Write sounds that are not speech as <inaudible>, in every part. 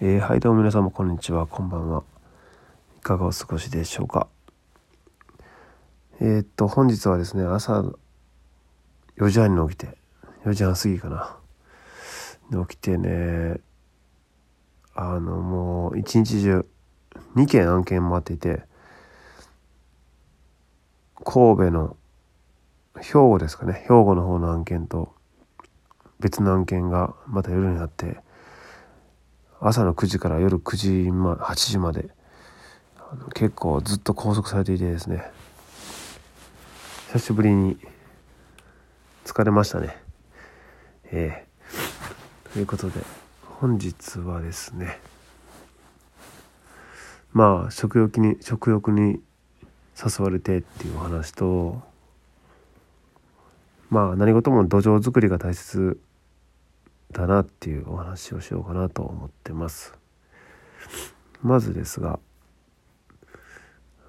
えー、はいどうも皆様こんにちは。こんばんは。いかがお過ごしでしょうか？えー、っと本日はですね朝4時半に起きて4時半過ぎかな。で起きてねあのもう一日中2件案件回っていて神戸の兵庫ですかね。兵庫の方の案件と別の案件がまた夜になって朝の9時から夜9時、ま、8時まで。結構ずっと拘束されていてですね。久しぶりに疲れましたね。ええ。ー、ということで本日はですねまあ食欲に食欲に誘われてっていうお話とまあ何事も土壌作りが大切だなっていうお話をしようかなと思ってます。まずですが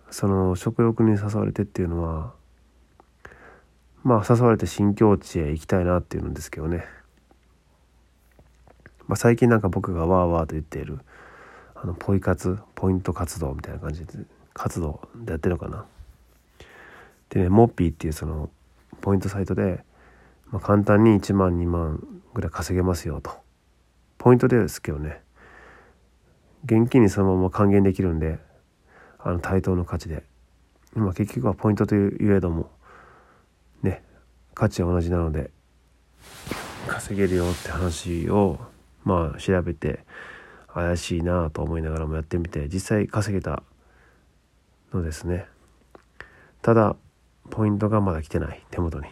その食欲に誘われてっていうのはまあ誘われて新境地へ行きたいなっていうんですけどね、まあ、最近なんか僕がワーワーと言っているあのポイ活ポイント活動みたいな感じで活動でやってるのかな。でねモッピーっていうそのポイントサイトで、まあ、簡単に1万2万ぐらい稼げますよと。ポイントですけどね。現金にそのまま還元できるんであの対等の価値で、まあ、結局はポイントというえどもね価値は同じなので稼げるよって話をまあ調べて怪しいなと思いながらもやってみて実際稼げたのですね。ただポイントがまだ来てない手元に。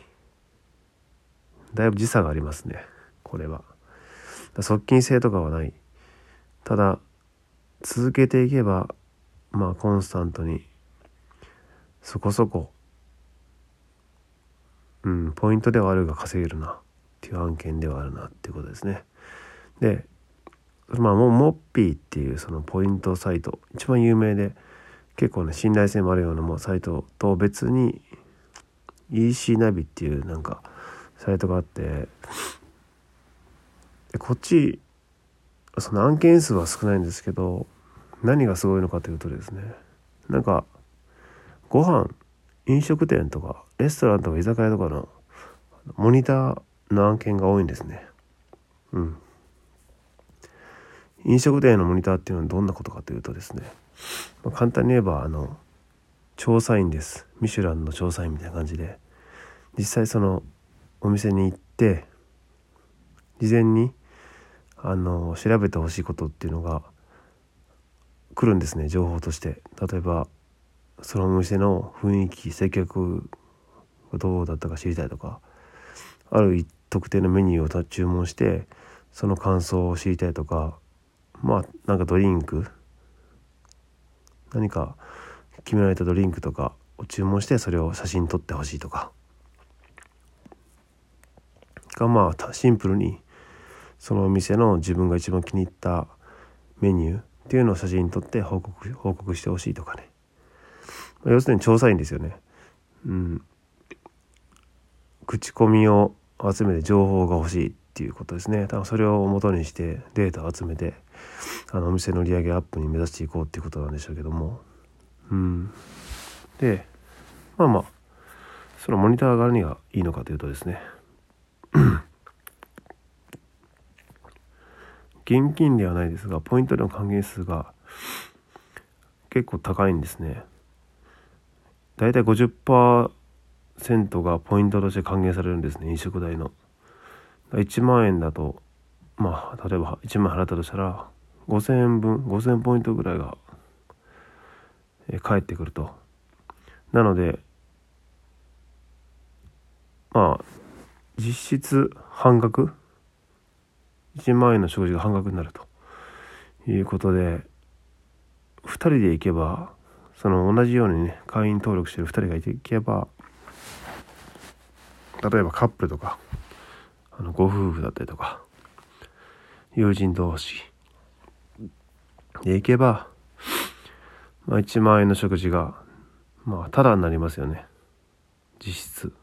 だいぶ時差がありますね。これは。側近性とかはない。ただ続けていけばまあコンスタントにそこそこうんポイントではあるが稼げるなっていう案件ではあるなっていうことですね。でまあもうモッピーっていうそのポイントサイト一番有名で結構ね信頼性もあるようなもうサイトと別に EC ナビっていうなんかサイトがあってでこっちその案件数は少ないんですけど何がすごいのかというとですねなんかご飯飲食店とかレストランとか居酒屋とかのモニターの案件が多いんですね。うん。飲食店のモニターっていうのはどんなことかというとですね、まあ、簡単に言えばあの調査員です。ミシュランの調査員みたいな感じで。実際そのお店に行って事前にあの調べてほしいことっていうのが来るんですね情報として。例えばそのお店の雰囲気接客がどうだったか知りたいとかある特定のメニューを注文してその感想を知りたいとかまあなんかドリンク何か決められたドリンクとかを注文してそれを写真撮ってほしいとか。がまあシンプルにそのお店の自分が一番気に入ったメニューっていうのを写真に撮って報告報告してほしいとかね、ま、要するに調査員ですよね。うん。口コミを集めて情報が欲しいっていうことですね。多分それを元にしてデータを集めてあのお店の売り上げアップに目指していこうっていうことなんでしょうけども。うん。でまあまあそのモニターが何がいいのかというとですね。現金ではないですがポイントの還元数が結構高いんですね。だいたい50%がポイントとして還元されるんですね飲食代の。1万円だとまあ例えば1万払ったとしたら5000円分5000ポイントぐらいが返ってくると。なのでまあ実質半額？1万円の食事が半額になると。いうことで2人で行けばその同じようにね会員登録してる2人がいていけば例えばカップルとかあのご夫婦だったりとか友人同士で行けば、まあ、1万円の食事がまあただになりますよね。実質。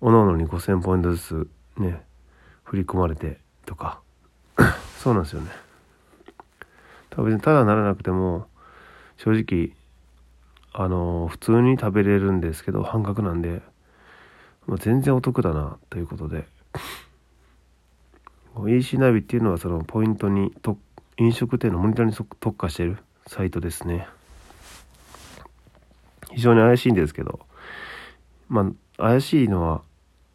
おのおのに5,000ポイントずつね振り込まれてとか。<coughs> そうなんですよね。別にただならなくても正直あの普通に食べれるんですけど半額なんで、まあ、全然お得だなということで。EC ナビっていうのはそのポイントにと飲食店のモニターに特化してるサイトですね。非常に怪しいんですけど。まあ怪しいのは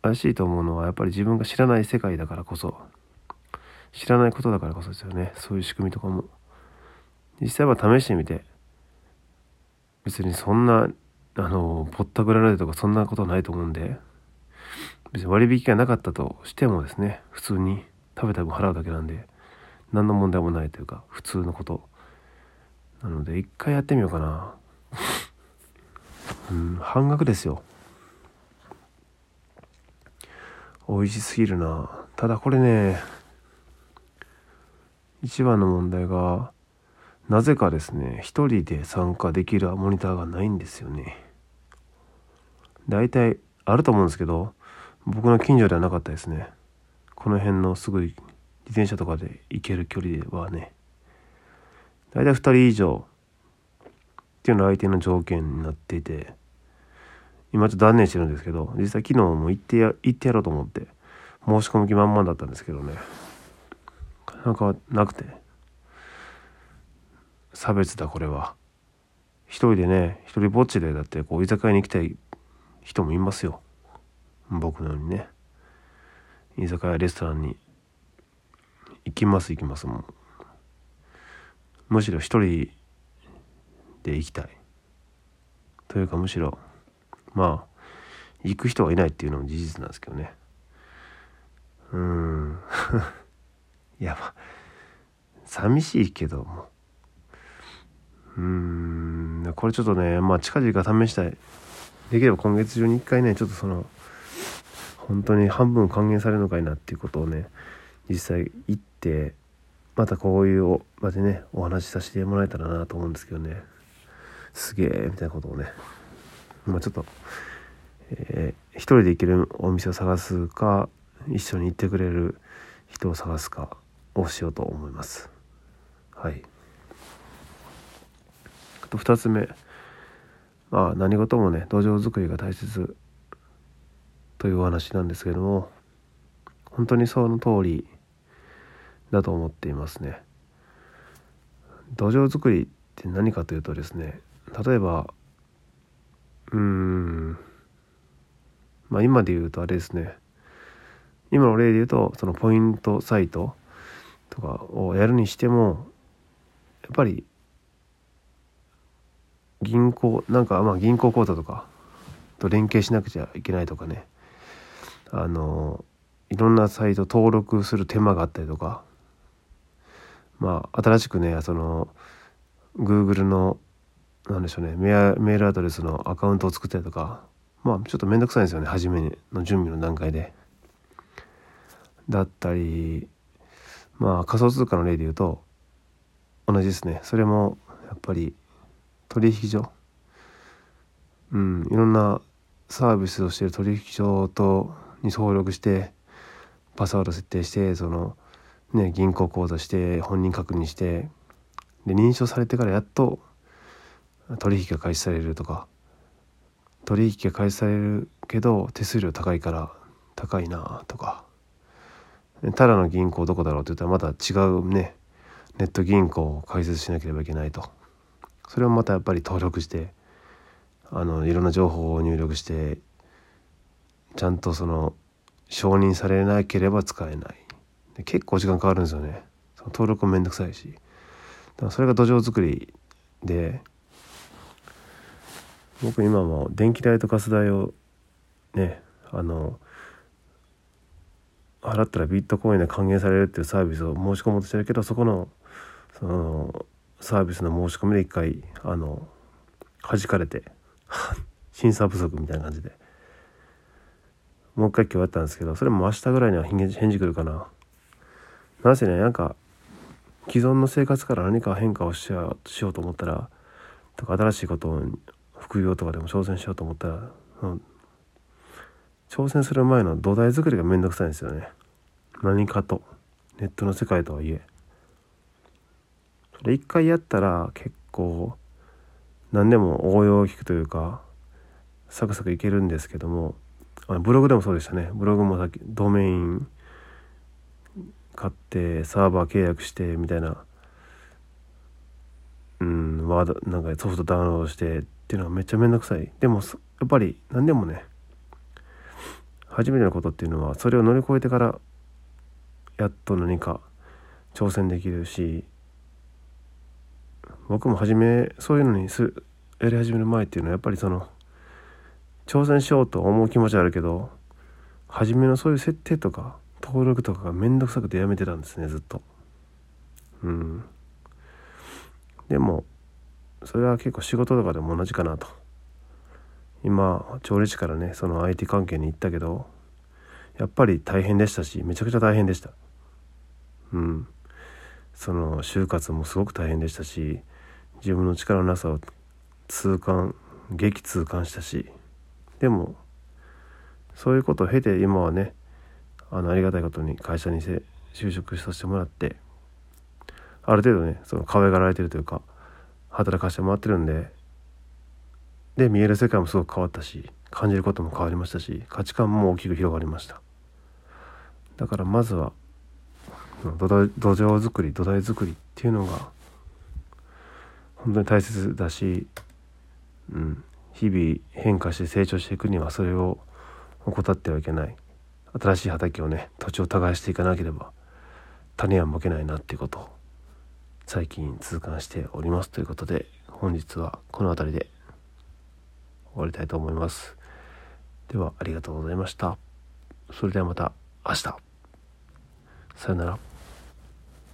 怪しいと思うのはやっぱり自分が知らない世界だからこそ知らないことだからこそですよね。そういう仕組みとかも。実際は試してみて別にそんなあのぼったくられるとかそんなことないと思うんで別に割引がなかったとしてもですね普通に食べた分払うだけなんで何の問題もないというか普通のこと。なので一回やってみようかな。うん半額ですよ。美味しすぎるな。ただこれね一番の問題がなぜかですね一人で参加できるモニターがないんですよね。大体あると思うんですけど僕の近所ではなかったですね。この辺のすぐ自転車とかで行ける距離ではね。大体2人以上っていうのが相手の条件になっていて。今ちょっと断念してるんですけど実際昨日も行ってや行ってやろうと思って申し込む気満々だったんですけどね。なんかなくて。差別だこれは。一人でね一人ぼっちでだってこう居酒屋に行きたい人もいますよ。僕のようにね。居酒屋レストランに行きます行きますもん。むしろ一人で行きたい。というかむしろまあ行く人がいないっていうのも事実なんですけどね。うん。<laughs> いやまあ寂しいけども。うん。これちょっとねまあ近々試したい。できれば今月中に一回ねちょっとその本当に半分還元されるのかいなっていうことをね実際行ってまたこういう場でねお話しさせてもらえたらなと思うんですけどね。すげえみたいなことをね。まあちょっと、えー、一人で行けるお店を探すか一緒に行ってくれる人を探すかをしようと思います。はい。あと2つ目。まあ何事もね土壌作りが大切というお話なんですけども本当にその通りだと思っていますね。土壌作りって何かというとですね例えばうん。まあ今で言うとあれですね。今の例で言うとそのポイントサイトとかをやるにしてもやっぱり銀行なんかまあ銀行口座とかと連携しなくちゃいけないとかね。あのいろんなサイト登録する手間があったりとか。まあ新しくねその Google のなんでしょうね。メールアドレスのアカウントを作ったりとか。まあちょっと面倒くさいんですよね。初めの準備の段階で。だったりまあ仮想通貨の例で言うと同じですね。それもやっぱり取引所。うんいろんなサービスをしてる取引所とに登録してパスワード設定してそのね銀行口座して本人確認してで認証されてからやっと取引が開始されるとか。取引が開始されるけど手数料高いから高いなとか。ただの銀行どこだろうって言ったらまた違うねネット銀行を開設しなければいけないと。それをまたやっぱり登録してあのいろんな情報を入力してちゃんとその承認されなければ使えない。で結構時間かかるんですよね。その登録もめんどくさいし。だからそれが土壌作りで僕今も電気代とガス代をねあの払ったらビットコインで還元されるっていうサービスを申し込もうとしてるけどそこのそのサービスの申し込みで一回あの弾かれて <laughs> 審査不足みたいな感じで。もう一回今日やったんですけどそれも明日ぐらいには返事来るかな。なんせねなんか既存の生活から何か変化をしようしようと思ったらとか新しいことを副業とかでも挑戦しようと思ったら、うん、挑戦する前の土台作りがめんどくさいんですよね。何かと。ネットの世界とはいえ。それ一回やったら結構何でも応用を聞くというかサクサクいけるんですけどもあブログでもそうでしたね。ブログもさっきドメイン買ってサーバー契約してみたいなうんワードなんかソフトダウンロードしてっていうのはめっちゃめんどくさい。でもやっぱり何でもね初めてのことっていうのはそれを乗り越えてからやっと何か挑戦できるし僕も初めそういうのにすやり始める前っていうのはやっぱりその挑戦しようと思う気持ちはあるけど初めのそういう設定とか登録とかがめんどくさくてやめてたんですねずっと。うん。でもそれは結構仕事とかでも同じかなと。今調理師からねその IT 関係に行ったけどやっぱり大変でしたしめちゃくちゃ大変でした。うん。その就活もすごく大変でしたし自分の力のなさを痛感激痛感したしでもそういうことを経て今はねあのありがたいことに会社に就職させてもらってある程度ねその可愛がられてるというか働かせてもらってるんで。で見える世界もすごく変わったし感じることも変わりましたし価値観も大きく広がりました。だからまずは土台土壌作り土台作りっていうのが本当に大切だし、うん、日々変化して成長していくにはそれを怠ってはいけない。新しい畑をね土地を耕していかなければ種はまけないなっていうこと。を最近痛感しておりますということで本日はこの辺りで終わりたいと思います。ではありがとうございました。それではまた明日。さよなら。